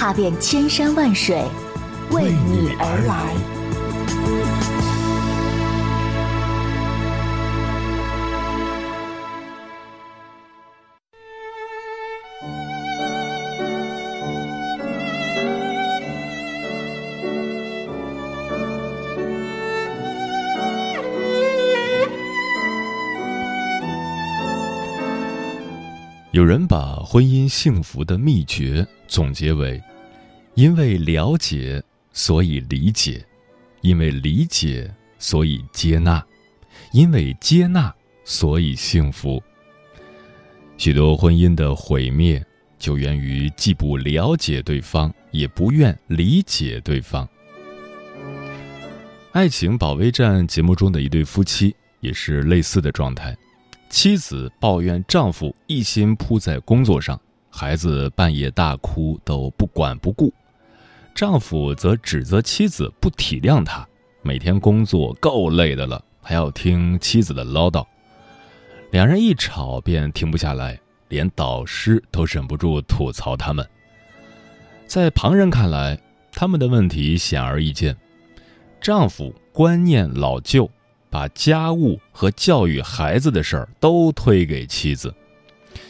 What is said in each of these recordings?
踏遍千山万水，为你而来。有人把婚姻幸福的秘诀总结为：因为了解，所以理解；因为理解，所以接纳；因为接纳，所以幸福。许多婚姻的毁灭，就源于既不了解对方，也不愿理解对方。《爱情保卫战》节目中的一对夫妻也是类似的状态。妻子抱怨丈夫一心扑在工作上，孩子半夜大哭都不管不顾；丈夫则指责妻子不体谅他，每天工作够累的了，还要听妻子的唠叨。两人一吵便停不下来，连导师都忍不住吐槽他们。在旁人看来，他们的问题显而易见：丈夫观念老旧。把家务和教育孩子的事儿都推给妻子，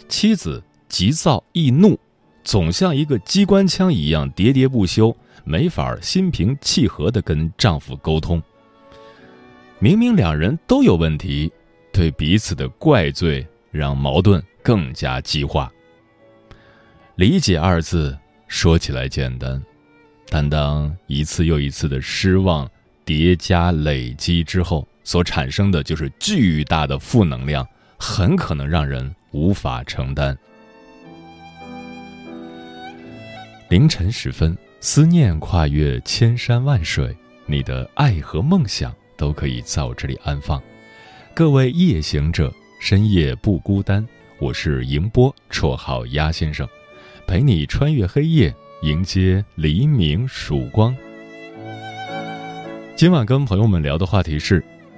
妻子急躁易怒，总像一个机关枪一样喋喋不休，没法心平气和地跟丈夫沟通。明明两人都有问题，对彼此的怪罪让矛盾更加激化。理解二字说起来简单，但当一次又一次的失望叠加累积之后，所产生的就是巨大的负能量，很可能让人无法承担。凌晨时分，思念跨越千山万水，你的爱和梦想都可以在我这里安放。各位夜行者，深夜不孤单。我是迎波，绰号鸭先生，陪你穿越黑夜，迎接黎明曙光。今晚跟朋友们聊的话题是。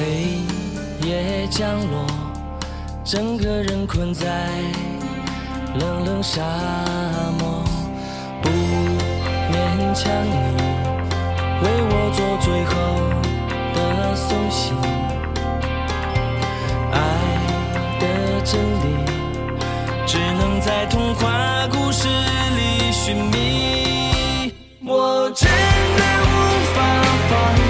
黑夜降落整个人困在冷冷沙漠不勉强你为我做最后的送行爱的真理只能在童话故事里寻觅我真的无法放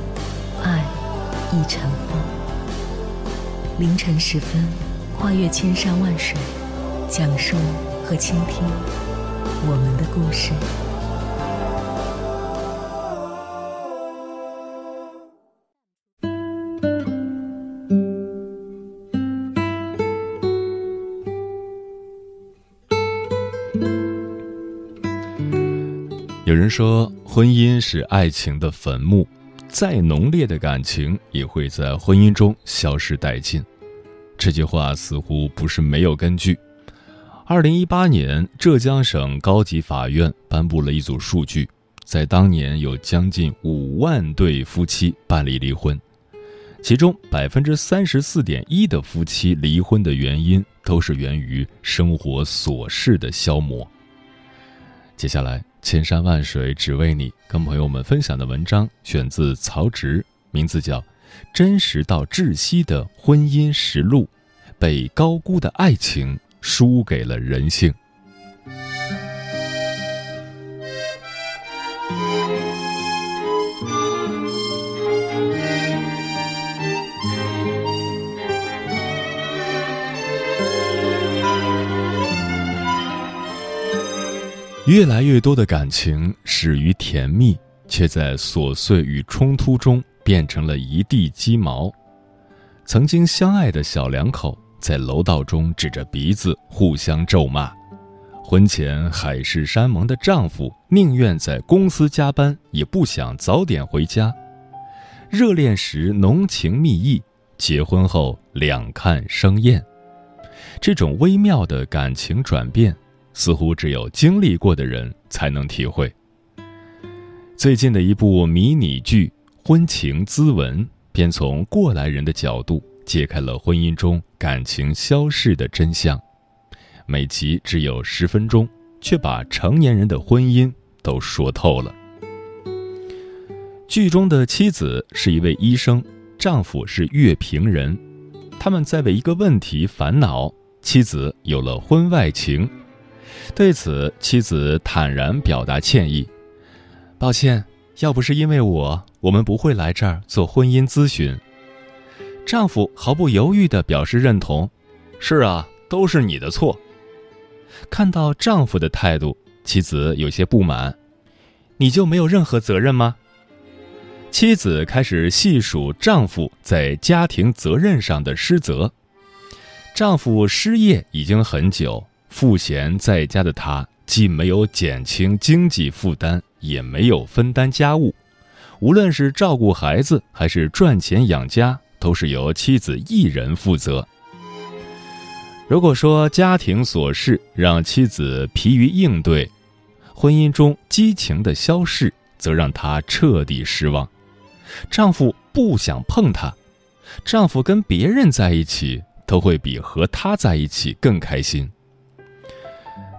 一尘风，凌晨时分，跨越千山万水，讲述和倾听我们的故事。有人说，婚姻是爱情的坟墓。再浓烈的感情也会在婚姻中消失殆尽，这句话似乎不是没有根据。二零一八年，浙江省高级法院颁布了一组数据，在当年有将近五万对夫妻办理离婚，其中百分之三十四点一的夫妻离婚的原因都是源于生活琐事的消磨。接下来。千山万水只为你，跟朋友们分享的文章选自曹植，名字叫《真实到窒息的婚姻实录》，被高估的爱情输给了人性。越来越多的感情始于甜蜜，却在琐碎与冲突中变成了一地鸡毛。曾经相爱的小两口在楼道中指着鼻子互相咒骂，婚前海誓山盟的丈夫宁愿在公司加班，也不想早点回家。热恋时浓情蜜意，结婚后两看生厌。这种微妙的感情转变。似乎只有经历过的人才能体会。最近的一部迷你剧《婚情咨文》，便从过来人的角度揭开了婚姻中感情消逝的真相。每集只有十分钟，却把成年人的婚姻都说透了。剧中的妻子是一位医生，丈夫是乐评人，他们在为一个问题烦恼：妻子有了婚外情。对此，妻子坦然表达歉意：“抱歉，要不是因为我，我们不会来这儿做婚姻咨询。”丈夫毫不犹豫地表示认同：“是啊，都是你的错。”看到丈夫的态度，妻子有些不满：“你就没有任何责任吗？”妻子开始细数丈夫在家庭责任上的失责。丈夫失业已经很久。赋闲在家的他，既没有减轻经济负担，也没有分担家务。无论是照顾孩子，还是赚钱养家，都是由妻子一人负责。如果说家庭琐事让妻子疲于应对，婚姻中激情的消逝则让她彻底失望。丈夫不想碰她，丈夫跟别人在一起都会比和她在一起更开心。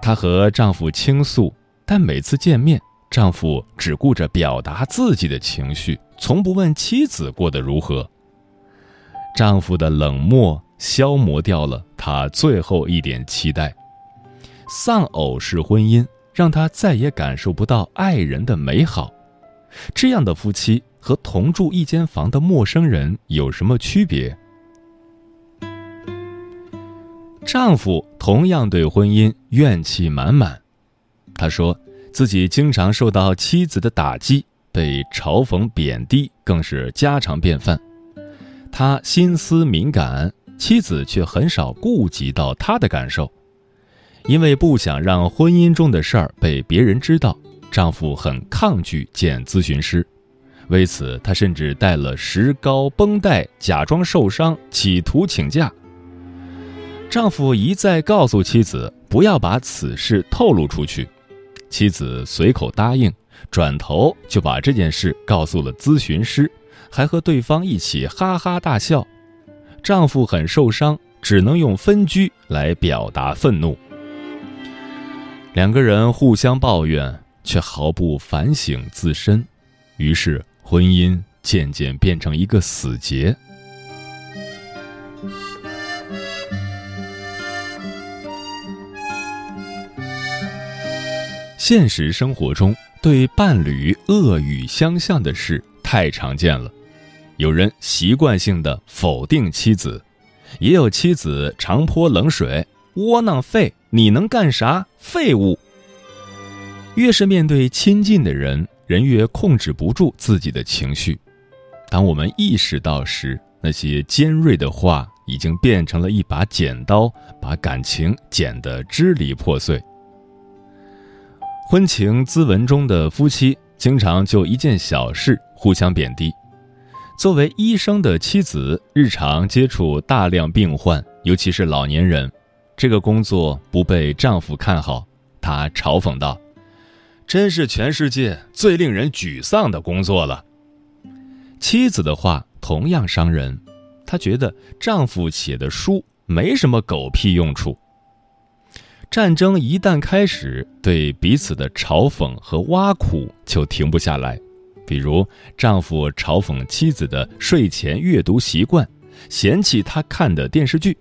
她和丈夫倾诉，但每次见面，丈夫只顾着表达自己的情绪，从不问妻子过得如何。丈夫的冷漠消磨掉了她最后一点期待，丧偶式婚姻让她再也感受不到爱人的美好。这样的夫妻和同住一间房的陌生人有什么区别？丈夫同样对婚姻怨气满满，他说自己经常受到妻子的打击，被嘲讽贬低更是家常便饭。他心思敏感，妻子却很少顾及到他的感受。因为不想让婚姻中的事儿被别人知道，丈夫很抗拒见咨询师，为此他甚至带了石膏、绷带，假装受伤，企图请假。丈夫一再告诉妻子不要把此事透露出去，妻子随口答应，转头就把这件事告诉了咨询师，还和对方一起哈哈大笑。丈夫很受伤，只能用分居来表达愤怒。两个人互相抱怨，却毫不反省自身，于是婚姻渐渐变成一个死结。现实生活中，对伴侣恶语相向的事太常见了。有人习惯性的否定妻子，也有妻子常泼冷水：“窝囊废，你能干啥？废物。”越是面对亲近的人，人越控制不住自己的情绪。当我们意识到时，那些尖锐的话已经变成了一把剪刀，把感情剪得支离破碎。婚情咨文中的夫妻经常就一件小事互相贬低。作为医生的妻子，日常接触大量病患，尤其是老年人，这个工作不被丈夫看好。她嘲讽道：“真是全世界最令人沮丧的工作了。”妻子的话同样伤人，她觉得丈夫写的书没什么狗屁用处。战争一旦开始，对彼此的嘲讽和挖苦就停不下来。比如，丈夫嘲讽妻子的睡前阅读习惯，嫌弃她看的电视剧；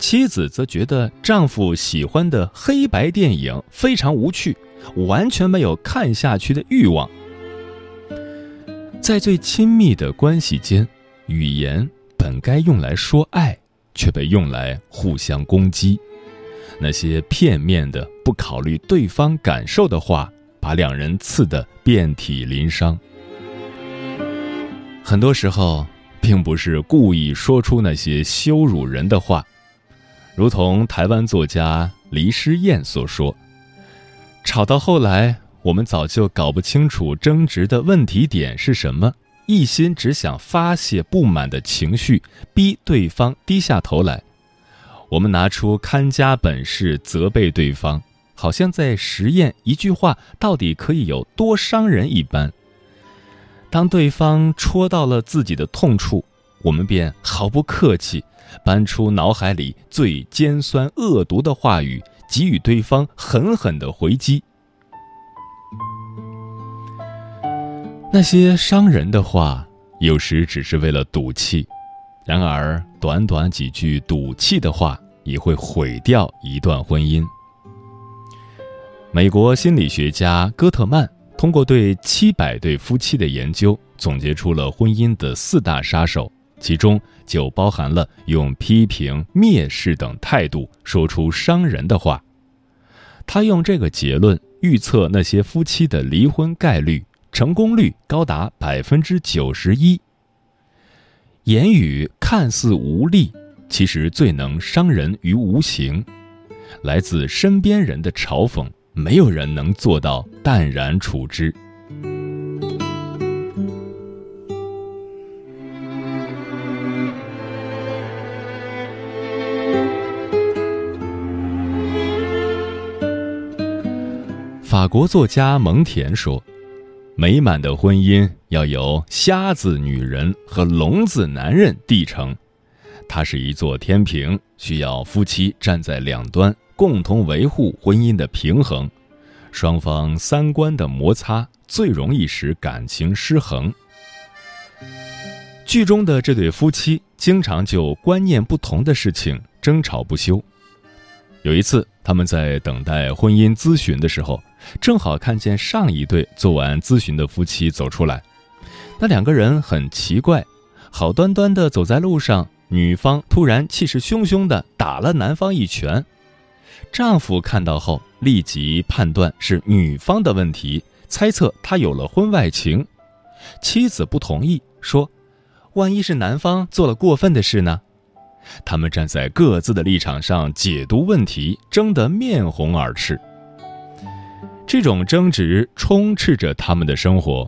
妻子则觉得丈夫喜欢的黑白电影非常无趣，完全没有看下去的欲望。在最亲密的关系间，语言本该用来说爱，却被用来互相攻击。那些片面的、不考虑对方感受的话，把两人刺得遍体鳞伤。很多时候，并不是故意说出那些羞辱人的话，如同台湾作家黎诗燕所说：“吵到后来，我们早就搞不清楚争执的问题点是什么，一心只想发泄不满的情绪，逼对方低下头来。”我们拿出看家本事责备对方，好像在实验一句话到底可以有多伤人一般。当对方戳到了自己的痛处，我们便毫不客气，搬出脑海里最尖酸恶毒的话语，给予对方狠狠的回击。那些伤人的话，有时只是为了赌气；然而，短短几句赌气的话，也会毁掉一段婚姻。美国心理学家戈特曼通过对七百对夫妻的研究，总结出了婚姻的四大杀手，其中就包含了用批评、蔑视等态度说出伤人的话。他用这个结论预测那些夫妻的离婚概率。成功率高达百分之九十一。言语看似无力，其实最能伤人于无形。来自身边人的嘲讽，没有人能做到淡然处之。法国作家蒙恬说。美满的婚姻要由瞎子女人和聋子男人缔成，它是一座天平，需要夫妻站在两端，共同维护婚姻的平衡。双方三观的摩擦最容易使感情失衡。剧中的这对夫妻经常就观念不同的事情争吵不休。有一次，他们在等待婚姻咨询的时候，正好看见上一对做完咨询的夫妻走出来。那两个人很奇怪，好端端的走在路上，女方突然气势汹汹的打了男方一拳。丈夫看到后，立即判断是女方的问题，猜测她有了婚外情。妻子不同意，说：“万一是男方做了过分的事呢？”他们站在各自的立场上解读问题，争得面红耳赤。这种争执充斥着他们的生活。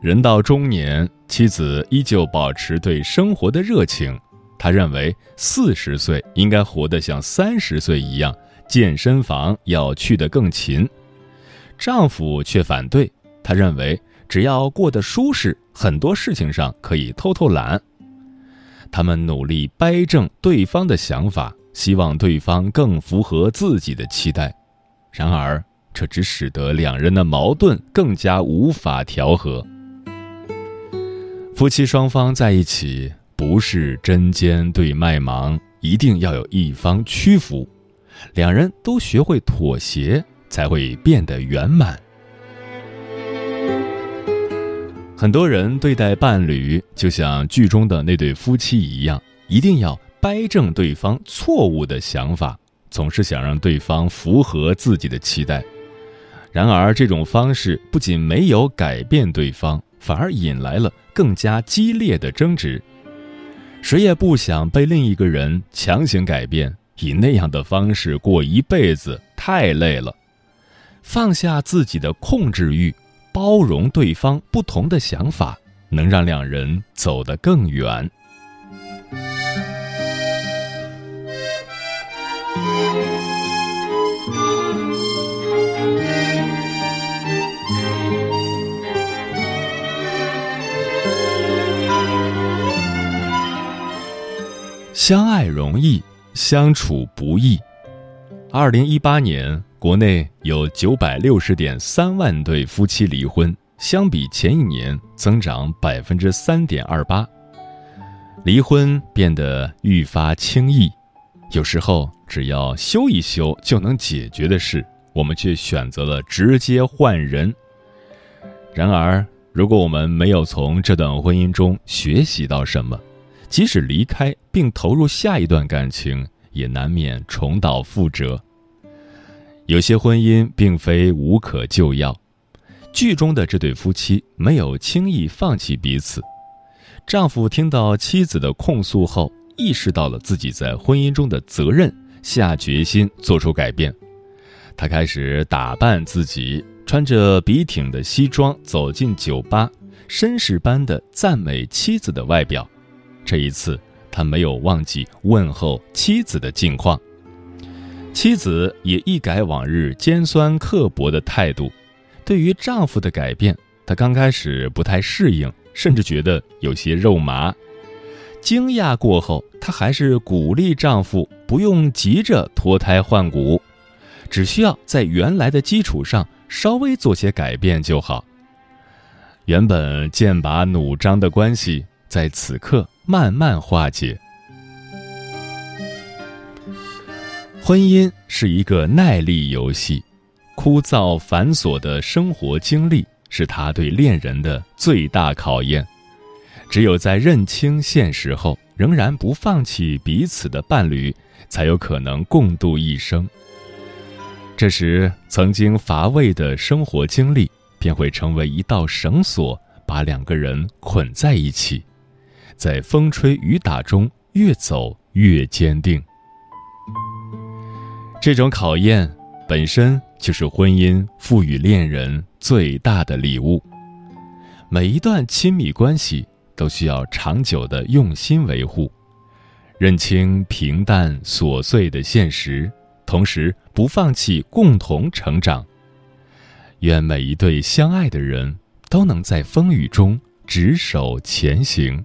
人到中年，妻子依旧保持对生活的热情。他认为四十岁应该活得像三十岁一样，健身房要去得更勤。丈夫却反对，他认为只要过得舒适，很多事情上可以偷偷懒。他们努力掰正对方的想法，希望对方更符合自己的期待。然而，这只使得两人的矛盾更加无法调和。夫妻双方在一起，不是针尖对麦芒，一定要有一方屈服，两人都学会妥协，才会变得圆满。很多人对待伴侣，就像剧中的那对夫妻一样，一定要掰正对方错误的想法，总是想让对方符合自己的期待。然而，这种方式不仅没有改变对方，反而引来了更加激烈的争执。谁也不想被另一个人强行改变，以那样的方式过一辈子太累了。放下自己的控制欲。包容对方不同的想法，能让两人走得更远。相爱容易，相处不易。二零一八年。国内有九百六十点三万对夫妻离婚，相比前一年增长百分之三点二八。离婚变得愈发轻易，有时候只要修一修就能解决的事，我们却选择了直接换人。然而，如果我们没有从这段婚姻中学习到什么，即使离开并投入下一段感情，也难免重蹈覆辙。有些婚姻并非无可救药，剧中的这对夫妻没有轻易放弃彼此。丈夫听到妻子的控诉后，意识到了自己在婚姻中的责任，下决心做出改变。他开始打扮自己，穿着笔挺的西装走进酒吧，绅士般的赞美妻子的外表。这一次，他没有忘记问候妻子的近况。妻子也一改往日尖酸刻薄的态度，对于丈夫的改变，她刚开始不太适应，甚至觉得有些肉麻。惊讶过后，她还是鼓励丈夫不用急着脱胎换骨，只需要在原来的基础上稍微做些改变就好。原本剑拔弩张的关系，在此刻慢慢化解。婚姻是一个耐力游戏，枯燥繁琐的生活经历是他对恋人的最大考验。只有在认清现实后，仍然不放弃彼此的伴侣，才有可能共度一生。这时，曾经乏味的生活经历。便会成为一道绳索，把两个人捆在一起，在风吹雨打中越走越坚定。这种考验本身就是婚姻赋予恋人最大的礼物。每一段亲密关系都需要长久的用心维护，认清平淡琐碎的现实，同时不放弃共同成长。愿每一对相爱的人都能在风雨中执手前行。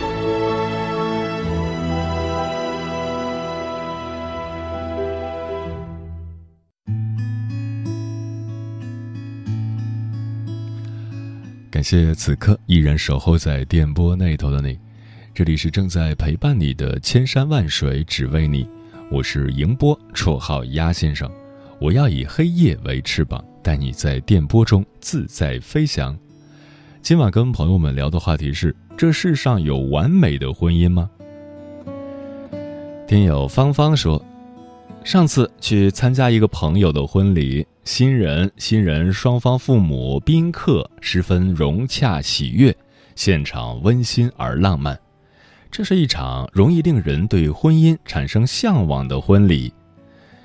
感谢此刻依然守候在电波那头的你，这里是正在陪伴你的千山万水只为你，我是迎波，绰号鸭先生，我要以黑夜为翅膀。带你在电波中自在飞翔。今晚跟朋友们聊的话题是：这世上有完美的婚姻吗？听友芳芳说，上次去参加一个朋友的婚礼，新人、新人双方父母、宾客十分融洽喜悦，现场温馨而浪漫。这是一场容易令人对婚姻产生向往的婚礼。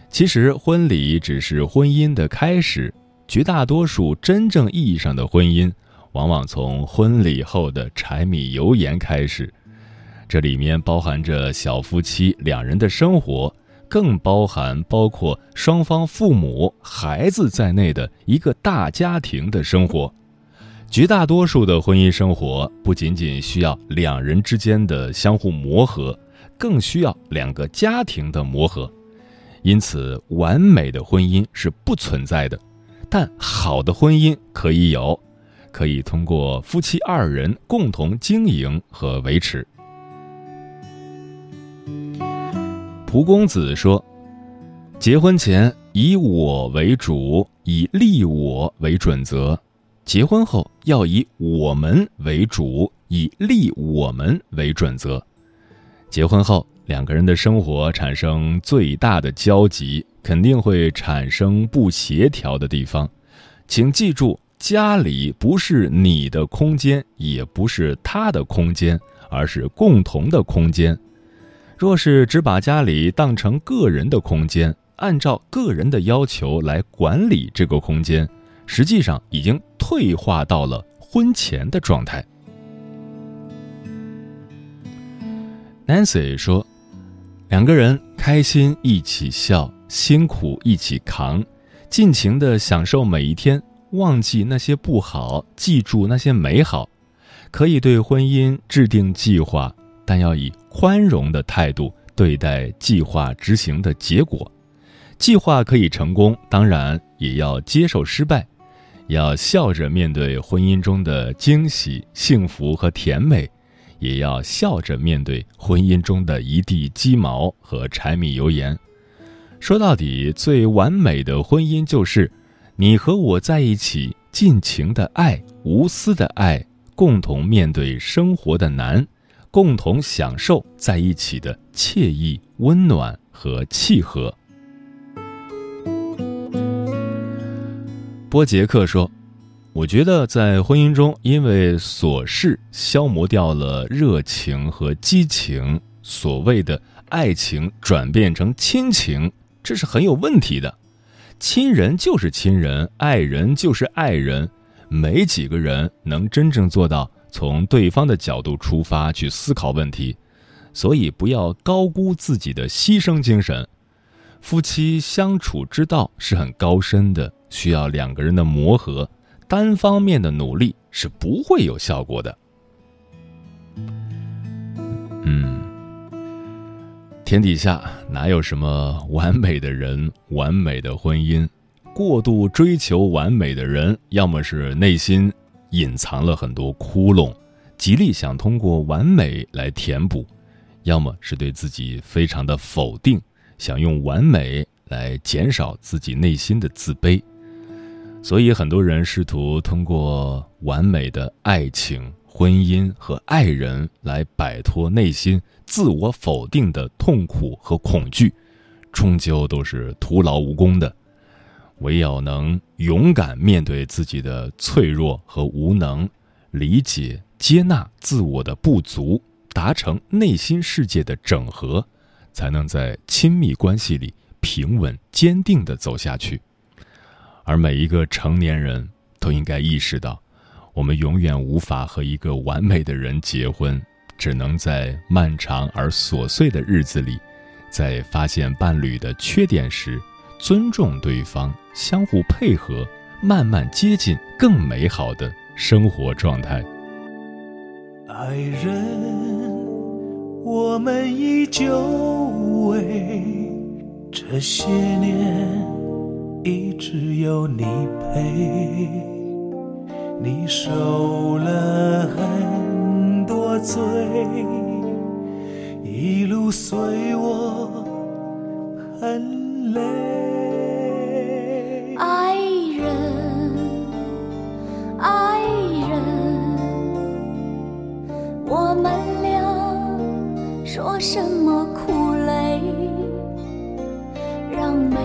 其实，婚礼只是婚姻的开始。绝大多数真正意义上的婚姻，往往从婚礼后的柴米油盐开始。这里面包含着小夫妻两人的生活，更包含包括双方父母、孩子在内的一个大家庭的生活。绝大多数的婚姻生活不仅仅需要两人之间的相互磨合，更需要两个家庭的磨合。因此，完美的婚姻是不存在的。但好的婚姻可以有，可以通过夫妻二人共同经营和维持。蒲公子说：“结婚前以我为主，以利我为准则；结婚后要以我们为主，以利我们为准则。结婚后，两个人的生活产生最大的交集。”肯定会产生不协调的地方，请记住，家里不是你的空间，也不是他的空间，而是共同的空间。若是只把家里当成个人的空间，按照个人的要求来管理这个空间，实际上已经退化到了婚前的状态。Nancy 说：“两个人开心一起笑。”辛苦一起扛，尽情的享受每一天，忘记那些不好，记住那些美好。可以对婚姻制定计划，但要以宽容的态度对待计划执行的结果。计划可以成功，当然也要接受失败，要笑着面对婚姻中的惊喜、幸福和甜美，也要笑着面对婚姻中的一地鸡毛和柴米油盐。说到底，最完美的婚姻就是你和我在一起，尽情的爱，无私的爱，共同面对生活的难，共同享受在一起的惬意、温暖和契合。波杰克说：“我觉得在婚姻中，因为琐事消磨掉了热情和激情，所谓的爱情转变成亲情。”这是很有问题的。亲人就是亲人，爱人就是爱人，没几个人能真正做到从对方的角度出发去思考问题，所以不要高估自己的牺牲精神。夫妻相处之道是很高深的，需要两个人的磨合，单方面的努力是不会有效果的。嗯，天底下哪有什么完美的人、完美的婚姻？过度追求完美的人，要么是内心隐藏了很多窟窿，极力想通过完美来填补；要么是对自己非常的否定，想用完美来减少自己内心的自卑。所以，很多人试图通过完美的爱情。婚姻和爱人来摆脱内心自我否定的痛苦和恐惧，终究都是徒劳无功的。唯有能勇敢面对自己的脆弱和无能，理解接纳自我的不足，达成内心世界的整合，才能在亲密关系里平稳坚定地走下去。而每一个成年人都应该意识到。我们永远无法和一个完美的人结婚，只能在漫长而琐碎的日子里，在发现伴侣的缺点时，尊重对方，相互配合，慢慢接近更美好的生活状态。爱人，我们依旧为这些年一直有你陪。你受了很多罪，一路随我很泪。爱人，爱人，我们俩说什么苦累，让每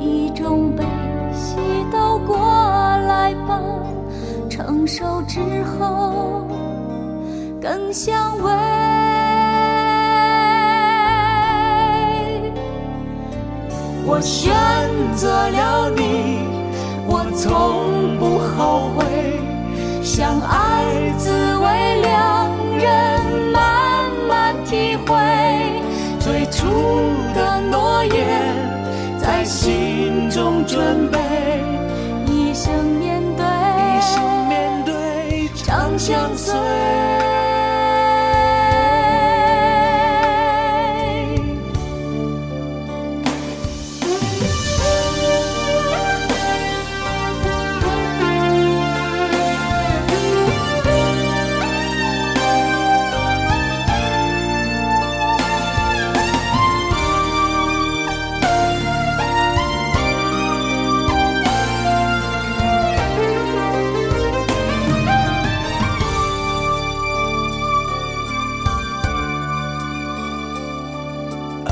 一种悲喜都过来吧。成熟之后更相偎。我选择了你，我从不后悔。相爱滋味，两人慢慢体会。最初的诺言，在心中准备，一生面对。一生面对，长相随。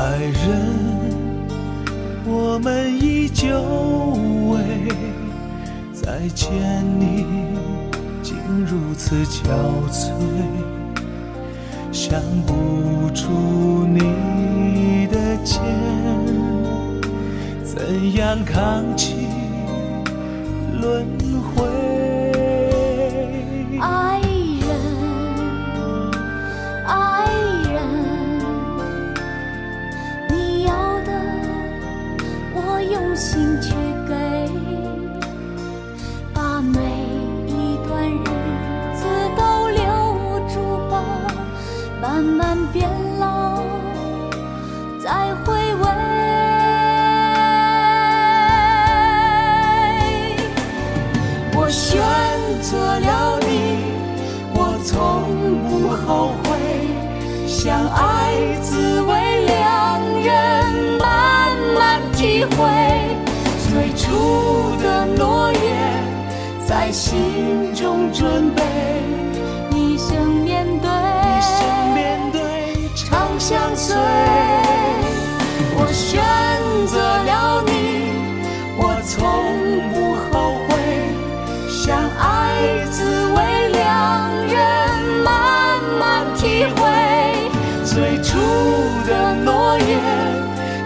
爱人我们已久违再见你竟如此憔悴想不住你的肩怎样扛起轮心去给把每一段日子都留住吧慢慢变老。再回味我选择了你我从不后悔相爱初的诺言在心中准备，一生面对，一生面对，长相随。我选择了你，我从不后悔。相爱滋味，两人慢慢体会。最初的诺言，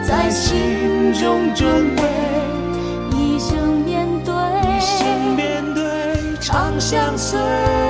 在心中准备，相随。